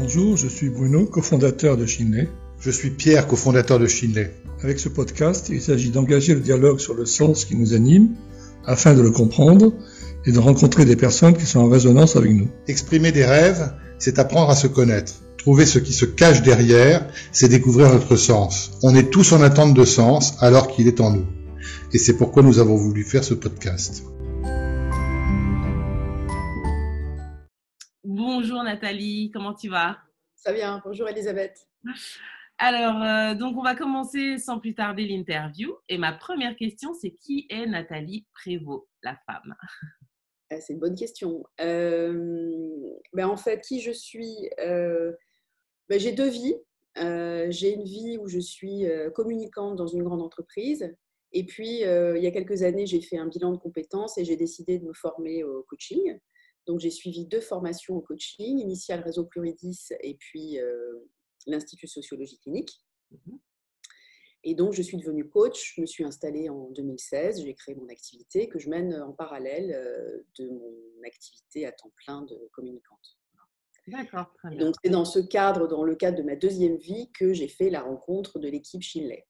Bonjour, je suis Bruno, cofondateur de Shinley. Je suis Pierre, cofondateur de Shinley. Avec ce podcast, il s'agit d'engager le dialogue sur le sens qui nous anime afin de le comprendre et de rencontrer des personnes qui sont en résonance avec nous. Exprimer des rêves, c'est apprendre à se connaître. Trouver ce qui se cache derrière, c'est découvrir notre sens. On est tous en attente de sens alors qu'il est en nous. Et c'est pourquoi nous avons voulu faire ce podcast. Bonjour Nathalie, comment tu vas? Ça vient, bonjour Elisabeth. Alors, euh, donc on va commencer sans plus tarder l'interview. Et ma première question, c'est qui est Nathalie Prévost, la femme? Ah, C'est une bonne question. Euh, ben en fait, qui je suis euh, ben J'ai deux vies. j'ai une vie où je suis communicante dans une grande entreprise. Et puis, il y a quelques années, j'ai fait un bilan de compétences et j'ai décidé de me former au coaching. Donc, j'ai suivi deux formations au coaching, initial réseau Pluridis et puis euh, l'Institut sociologie clinique. Mhm. Et donc, je suis devenue coach. Je me suis installée en 2016. J'ai créé mon activité que je mène en parallèle euh, de mon activité à temps plein de communicante. D'accord, très bien. Donc, c'est dans ce cadre, dans le cadre de ma deuxième vie, que j'ai fait la rencontre de l'équipe Shinley.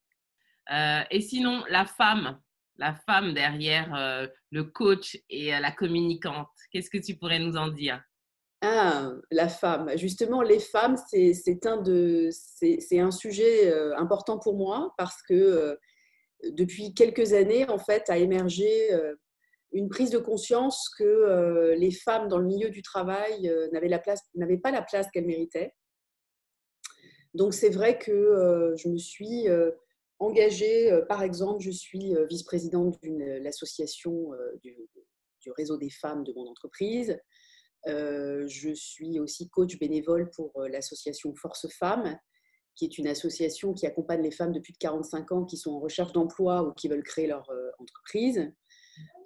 Euh, et sinon, la femme, la femme derrière euh, le coach et euh, la communicante. Qu'est-ce que tu pourrais nous en dire? Ah, la femme. Justement, les femmes, c'est un, sujet euh, important pour moi parce que depuis quelques années, en fait, a émergé une prise de conscience que les femmes dans le milieu du travail n'avaient pas la place qu'elles méritaient. Donc, c'est vrai que je me suis engagée. Euh, par exemple, je suis euh, vice-présidente de euh, l'association du, réseau des femmes de mon entreprise. je suis aussi coach bénévole pour l'association Force Femmes, qui est une association qui accompagne les femmes de plus de 45 ans qui sont en recherche d'emploi ou qui veulent créer leur entreprise.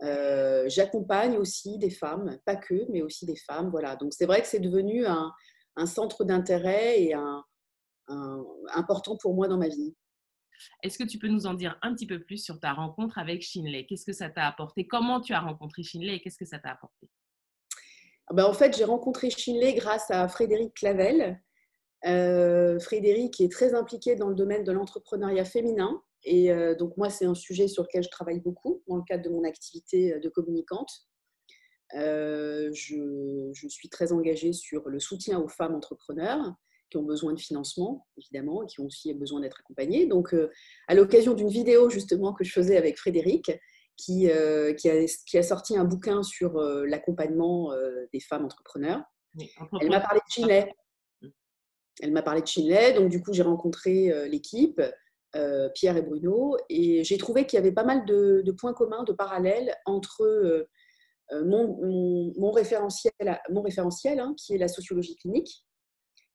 J'accompagne aussi des femmes, pas que, mais aussi des femmes. Voilà. Donc c'est vrai que c'est devenu un, centre d'intérêt et un, important pour moi dans ma vie. Est-ce que tu peux nous en dire un petit peu plus sur ta rencontre avec Shinley Qu'est-ce que ça t'a apporté? Comment tu as rencontré Shinley et qu'est-ce que ça t'a apporté? Ah ben, En fait, j'ai rencontré Shinley grâce à Frédéric Clavel. Euh, Frédéric est très impliqué dans le domaine de l'entrepreneuriat féminin. Et euh, donc, moi, c'est un sujet sur lequel je travaille beaucoup dans le cadre de mon activité de communicante. Euh, je, je, suis très engagée sur le soutien aux femmes entrepreneurs qui ont besoin de financement, évidemment, et qui ont aussi besoin d'être accompagnés. Donc, euh, à l'occasion d'une vidéo justement que je faisais avec Frédéric, qui, euh, qui, a, qui, a, sorti un bouquin sur euh, l'accompagnement des femmes entrepreneurs, elle m'a parlé de Chinley. Elle m'a parlé de Chinley, donc du coup, j'ai rencontré l'équipe. Pierre et Bruno, et j'ai trouvé qu'il y avait pas mal de, points communs, de parallèles entre mon, mon, référentiel, mon référentiel hein, qui est la sociologie clinique,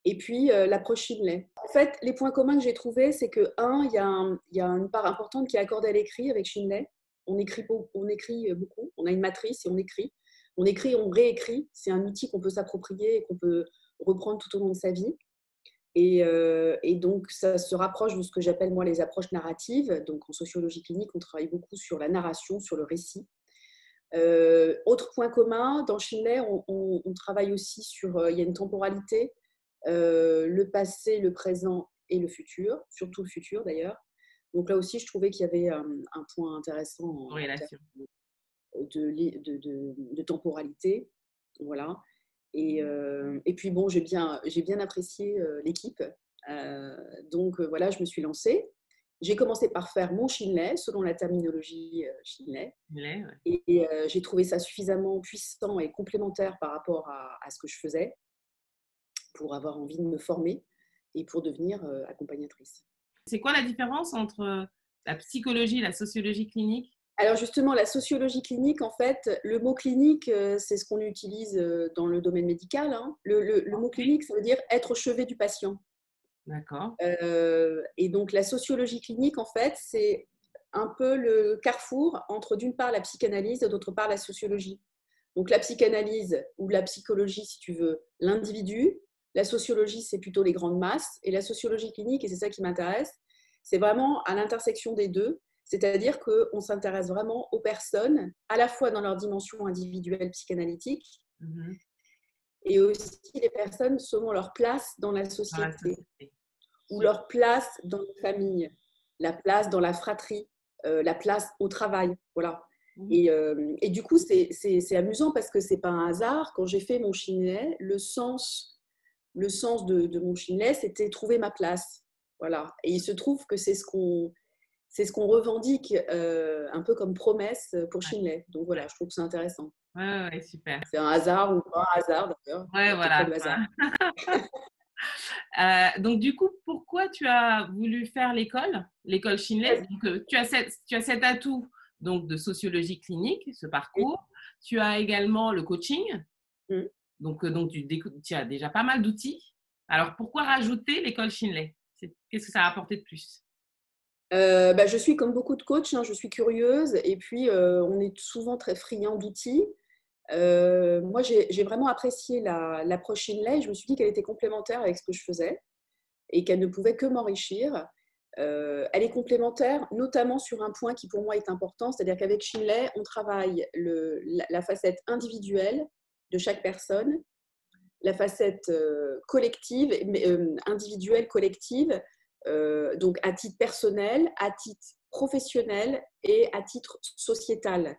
et puis euh, l'approche Shinley. En fait, les points communs que j'ai trouvés, c'est que, un, il y, a une part importante qui est accordée à l'écrit avec Shinley. On écrit, on écrit beaucoup, on a une matrice et on écrit. On écrit, on réécrit. C'est un outil qu'on peut s'approprier et qu'on peut reprendre tout au long de sa vie. Et, euh, et, donc, ça se rapproche de ce que j'appelle moi les approches narratives. Donc, en sociologie clinique, on travaille beaucoup sur la narration, sur le récit. Euh, autre point commun, dans on, on, travaille aussi sur, il y a une temporalité, euh, le passé, le présent et le futur, surtout le futur d'ailleurs. Donc là aussi, je trouvais qu'il y avait euh, un, point intéressant en relation de, de, de, temporalité. Voilà. Et, euh, et, puis bon, j'ai bien, j'ai bien apprécié l'équipe. donc voilà, je me suis lancée. J'ai commencé par faire mon Shinley, selon la terminologie Shinley. Et, j'ai trouvé ça suffisamment puissant et complémentaire par rapport à, à, ce que je faisais pour avoir envie de me former et pour devenir euh, accompagnatrice. C'est quoi la différence entre euh, la psychologie et la sociologie clinique? Alors justement, la sociologie clinique, en fait, le mot clinique, euh, c'est ce qu'on utilise dans le domaine médical. Hein. Le, mot clinique, ça veut dire être au chevet du patient. D'accord. et donc la sociologie clinique, en fait, c'est un peu le carrefour entre d'une part la psychanalyse et d'autre part la sociologie. Donc la psychanalyse ou la psychologie, si tu veux, l'individu, la sociologie, c'est plutôt les grandes masses. Et la sociologie clinique, et c'est ça qui m'intéresse, c'est vraiment à l'intersection des deux. C'est-à-dire qu'on s'intéresse vraiment aux personnes, à la fois dans leur dimension individuelle psychanalytique, mhm. et aussi les personnes selon leur place dans la société, ou leur place dans la famille, la place dans la fratrie, euh, la place au travail. Voilà. Mmh. Et, euh, et, du coup, c'est amusant parce que c'est pas un hasard. Quand j'ai fait mon chinet, le sens, le sens de, de mon chinet, c'était trouver ma place. Voilà. Et il se trouve que c'est ce qu'on c'est ce qu'on revendique euh, un peu comme promesse pour Chinley. Donc voilà, je trouve que c'est intéressant. Ouais, ouais, super. C'est un hasard ou pas un hasard d'ailleurs. Ouais, voilà. euh, donc du coup, pourquoi tu as voulu faire l'école, l'école Chinley Donc, tu as, cette, tu as cet atout donc de sociologie clinique, ce parcours. Tu as également le coaching. Mmh. Donc, euh, donc tu, as déjà pas mal d'outils. Alors, pourquoi rajouter l'école Chinley Qu'est-ce que ça a apporté de plus? Euh, bah, je suis comme beaucoup de coachs, hein, je suis curieuse et puis euh, on est souvent très friand d'outils. moi, j'ai vraiment apprécié l'approche Chinley. Je me suis dit qu'elle était complémentaire avec ce que je faisais et qu'elle ne pouvait que m'enrichir. Euh, elle est complémentaire, notamment sur un point qui pour moi est important, c'est-à-dire qu'avec Shinley, on travaille le, la, facette individuelle de chaque personne, la facette euh, collective, euh, individuelle, collective, donc à titre personnel, à titre professionnel et à titre sociétal.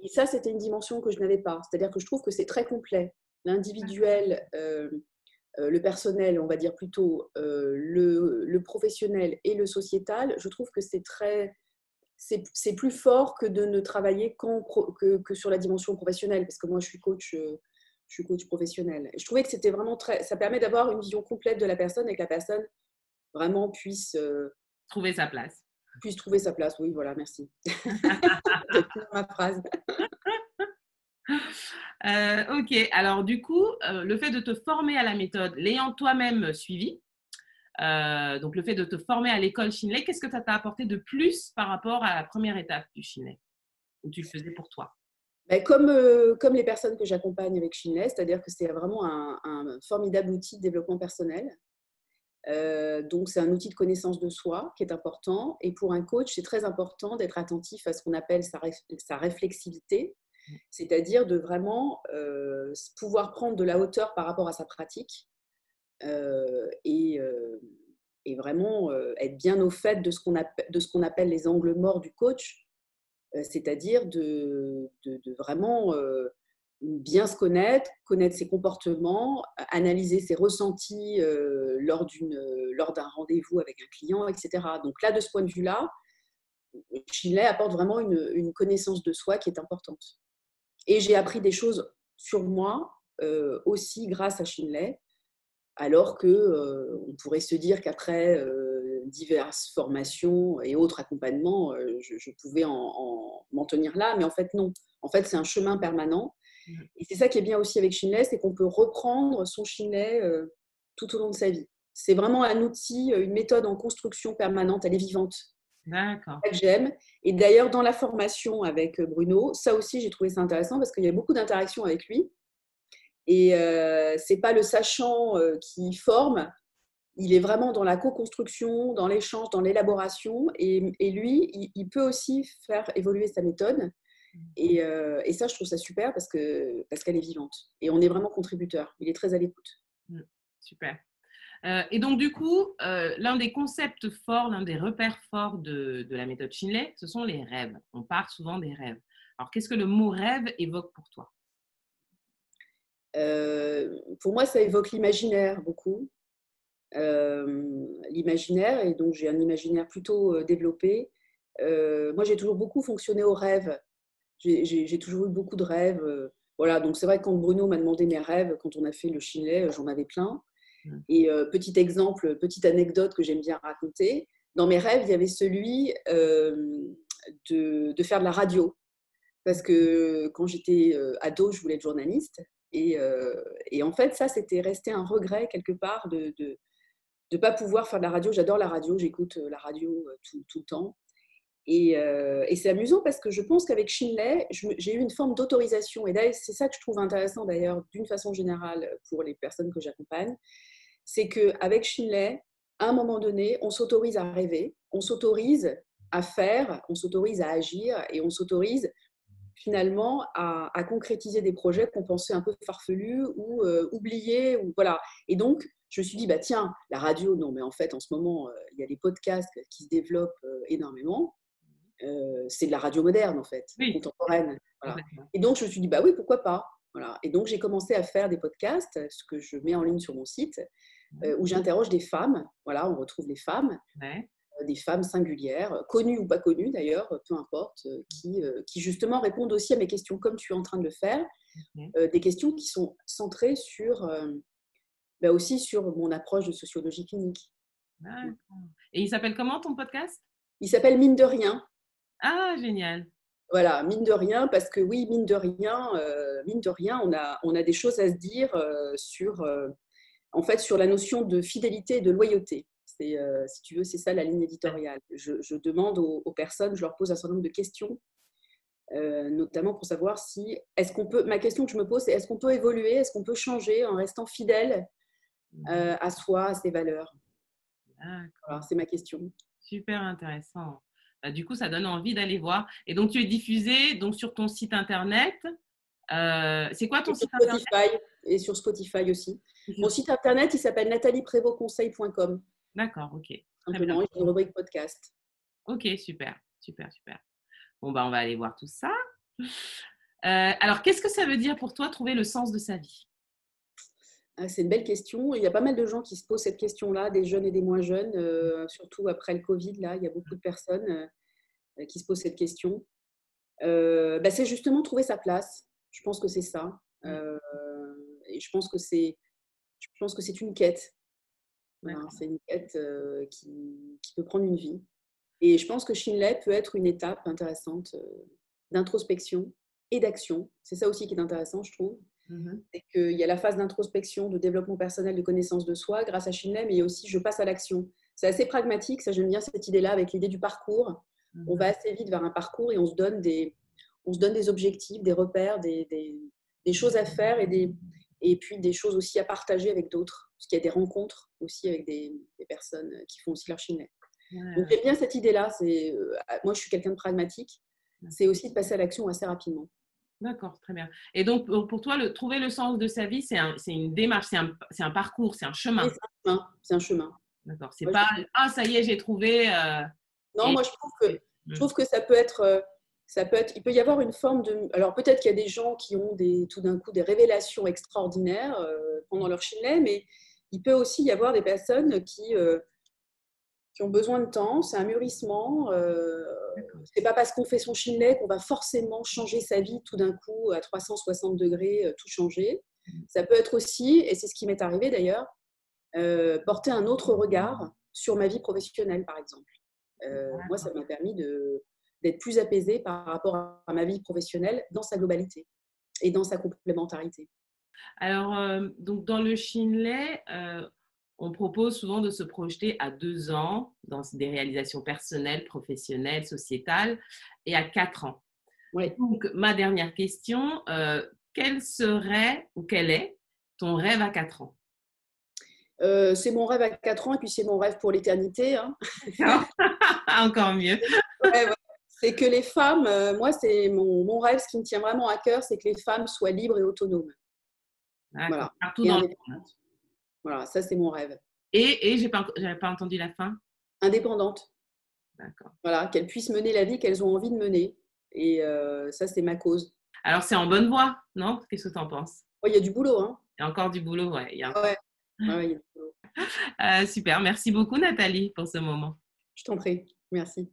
Et ça, c'était une dimension que je n'avais pas. C'est-à-dire que je trouve que c'est très complet. L'individuel euh, le personnel, on va dire plutôt euh, le, professionnel et le sociétal, je trouve que c'est très, c'est plus fort que de ne travailler que, que, sur la dimension professionnelle, parce que moi je suis coach, euh, je suis coach professionnel. je trouvais que c'était vraiment très, ça permet d'avoir une vision complète de la personne et que la personne vraiment puisse trouver sa place. Puisse trouver sa place, oui, voilà, merci. ma phrase. Euh, ok, alors du coup, euh, le fait de te former à la méthode, l'ayant toi-même suivi, euh, donc le fait de te former à l'école Shinley, qu'est-ce que ça t'a apporté de plus par rapport à la première étape du Shinley, où tu le faisais pour toi? Ben, comme, comme les personnes que j'accompagne avec Shinley, c'est-à-dire que c'est vraiment un, formidable outil de développement personnel. donc, c'est un outil de connaissance de soi qui est important. Et pour un coach, c'est très important d'être attentif à ce qu'on appelle sa, réflexivité, c'est-à-dire de vraiment euh, pouvoir prendre de la hauteur par rapport à sa pratique euh, et, euh, et, vraiment être bien au fait de ce qu'on appelle, les angles morts du coach, c'est-à-dire de, vraiment bien se connaître, connaître ses comportements, analyser ses ressentis lors d'un rendez-vous avec un client, etc. Donc là, de ce point de vue-là, Chile apporte vraiment une, connaissance de soi qui est importante. Et j'ai appris des choses sur moi euh, aussi grâce à Shinley, alors que euh, on pourrait se dire qu'après euh, diverses formations et autres accompagnements, je, pouvais m'en tenir là, mais en fait non. En fait, c'est un chemin permanent. Mmh. Et c'est ça qui est bien aussi avec Shinley, c'est qu'on peut reprendre son Shinley tout au long de sa vie. C'est vraiment un outil, une méthode en construction permanente, elle est vivante. D'accord. J'aime. Et d'ailleurs, dans la formation avec euh, Bruno, ça aussi, j'ai trouvé ça intéressant parce qu'il y a beaucoup d'interactions avec lui. Et euh, c'est pas le sachant euh, qui forme, il est vraiment dans la co-construction, dans l'échange, dans l'élaboration. Et, lui, il, peut aussi faire évoluer sa méthode. Mmh. Et, euh, et ça, je trouve ça super parce qu'elle parce qu'elle est vivante. Et on est vraiment contributeur. Il est très à l'écoute. Mmh. Super. Euh, et donc, du coup, euh, l'un des concepts forts, l'un des repères forts de, la méthode Shinley, ce sont les rêves. On parle souvent des rêves. Alors, qu'est-ce que le mot rêve évoque pour toi? Euh, Pour moi, ça évoque l'imaginaire beaucoup. l'imaginaire, et donc j'ai un imaginaire plutôt développé. moi, j'ai toujours beaucoup fonctionné au rêve. J'ai toujours eu beaucoup de rêves. voilà, donc c'est vrai que quand Bruno m'a demandé mes rêves, quand on a fait le Shinley, j'en avais plein. Et euh, petit exemple, petite anecdote que j'aime bien raconter, dans mes rêves, il y avait celui euh, de, faire de la radio. Parce que quand j'étais euh, ado, je voulais être journaliste. Et, en fait, ça, c'était resté un regret quelque part de ne de, pas pouvoir faire de la radio. J'adore la radio, j'écoute la radio tout, tout, le temps. Et, et c'est amusant parce que je pense qu'avec Shinley, j'ai eu une forme d'autorisation. Et c'est ça que je trouve intéressant d'ailleurs, d'une façon générale, pour les personnes que j'accompagne c'est qu'avec Shinley, à un moment donné, on s'autorise à rêver, on s'autorise à faire, on s'autorise à agir et on s'autorise finalement à, concrétiser des projets qu'on pensait un peu farfelus ou oubliés. Ou, voilà. Et donc, je me suis dit, bah, tiens, la radio, non, mais en fait, en ce moment, il y a des podcasts qui se développent énormément. c'est de la radio moderne, en fait, contemporaine. Et donc, je me suis dit, bah oui, pourquoi pas voilà. Et donc, j'ai commencé à faire des podcasts, ce que je mets en ligne sur mon site, où j'interroge des femmes. Voilà, on retrouve les femmes. Euh, des femmes singulières, connues ou pas connues d'ailleurs, peu importe, euh, qui, euh, qui, justement répondent aussi à mes questions comme tu es en train de le faire, des questions qui sont centrées sur, bah aussi sur mon approche de sociologie clinique. Et il s'appelle comment ton podcast? Il s'appelle Mine de rien. Ah, génial. Voilà, mine de rien, parce que oui, mine de rien, mine de rien, on a, on a des choses à se dire sur, en fait, sur la notion de fidélité et de loyauté. Euh, si tu veux, c'est ça la ligne éditoriale. Je, demande aux, personnes, je leur pose un certain nombre de questions, euh, notamment pour savoir si, est-ce qu'on peut, ma question que je me pose, c'est est-ce qu'on peut évoluer, est-ce qu'on peut changer en restant fidèle mmh. euh, à soi, à ses valeurs? Voilà, c'est ma question. Super intéressant. Bah, du coup, ça donne envie d'aller voir. Et donc, tu es diffusé donc, sur ton site internet. c'est quoi ton site internet? Et sur Spotify aussi. Mon site internet, il s'appelle nathalieprevotconseil.com. D'accord, ok. Simplement, une rubrique podcast. Ok, super, super, super. Bon, bah, on va aller voir tout ça. Euh, alors, qu'est-ce que ça veut dire pour toi trouver le sens de sa vie? Ah, C'est une belle question. Il y a pas mal de gens qui se posent cette question-là, des jeunes et des moins jeunes, euh, surtout après le Covid. Là, il y a beaucoup de personnes euh, qui se posent cette question. Bah, c'est justement trouver sa place. Je pense que c'est ça. Mmh. et je pense que c'est, je pense que c'est une quête. C'est une quête euh, qui, peut prendre une vie. Et je pense que Shinley peut être une étape intéressante euh, d'introspection et d'action. C'est ça aussi qui est intéressant, je trouve. Mmh c'est qu'il y a la phase d'introspection, de développement personnel, de connaissance de soi grâce à Shinley, mais il y a aussi je passe à l'action. C'est assez pragmatique, ça j'aime bien cette idée-là avec l'idée du parcours. Mmh on va assez vite vers un parcours et on se donne des, on se donne des objectifs, des repères, des, des, des choses à faire et des, et puis des choses aussi à partager avec d'autres, qu'il y a des rencontres aussi avec des, personnes qui font aussi leur chimie. Donc j'aime bien cette idée-là. C'est, euh, moi, je suis quelqu'un de pragmatique. C'est aussi de passer à l'action assez rapidement. D'accord, très bien. Et donc, pour toi, le, trouver le sens de sa vie, c'est, un, c'est une démarche, c'est un, parcours, c'est un chemin. C'est un chemin. Chemin. D'accord. C'est pas ah ça y est, j'ai trouvé. Euh, non, moi je trouve que je mmh. trouve que ça peut être euh, ça peut être, il peut y avoir une forme de. Alors peut-être qu'il y a des gens qui ont des, tout d'un coup des révélations extraordinaires euh, pendant leur chilet, mais il peut aussi y avoir des personnes qui, euh, qui ont besoin de temps. C'est un mûrissement. Euh, c'est pas parce qu'on fait son chilet qu'on va forcément changer sa vie tout d'un coup à 360 degrés, euh, tout changer. Ça peut être aussi, et c'est ce qui m'est arrivé d'ailleurs, porter un autre regard sur ma vie professionnelle, par exemple. moi, ça m'a permis d'être plus apaisée par rapport à ma vie professionnelle dans sa globalité et dans sa complémentarité. Alors, euh, donc dans le Shinley, euh, on propose souvent de se projeter à deux ans dans des réalisations personnelles, professionnelles, sociétales, et à quatre ans. Donc, ma dernière question, euh, quel serait ou quel est ton rêve à quatre ans? C'est mon rêve à quatre ans et puis c'est mon rêve pour l'éternité. Hein. Encore mieux c'est que les femmes, euh, moi, c'est mon, rêve, ce qui me tient vraiment à cœur, c'est que les femmes soient libres et autonomes. Voilà. Partout dans le monde. Voilà, ça, c'est mon rêve. Et, et je n'avais pas entendu la fin? Indépendante. D'accord. Voilà, qu'elles puissent mener la vie qu'elles ont envie de mener. Et euh, ça, c'est ma cause. Alors, c'est en bonne voie, non? Qu'est-ce que tu en penses Il y a du boulot. Hein. Il y a encore du boulot, ouais. Il y a... ouais. ouais, y a du boulot. Euh, super, merci beaucoup Nathalie pour ce moment. Je t'en prie, merci.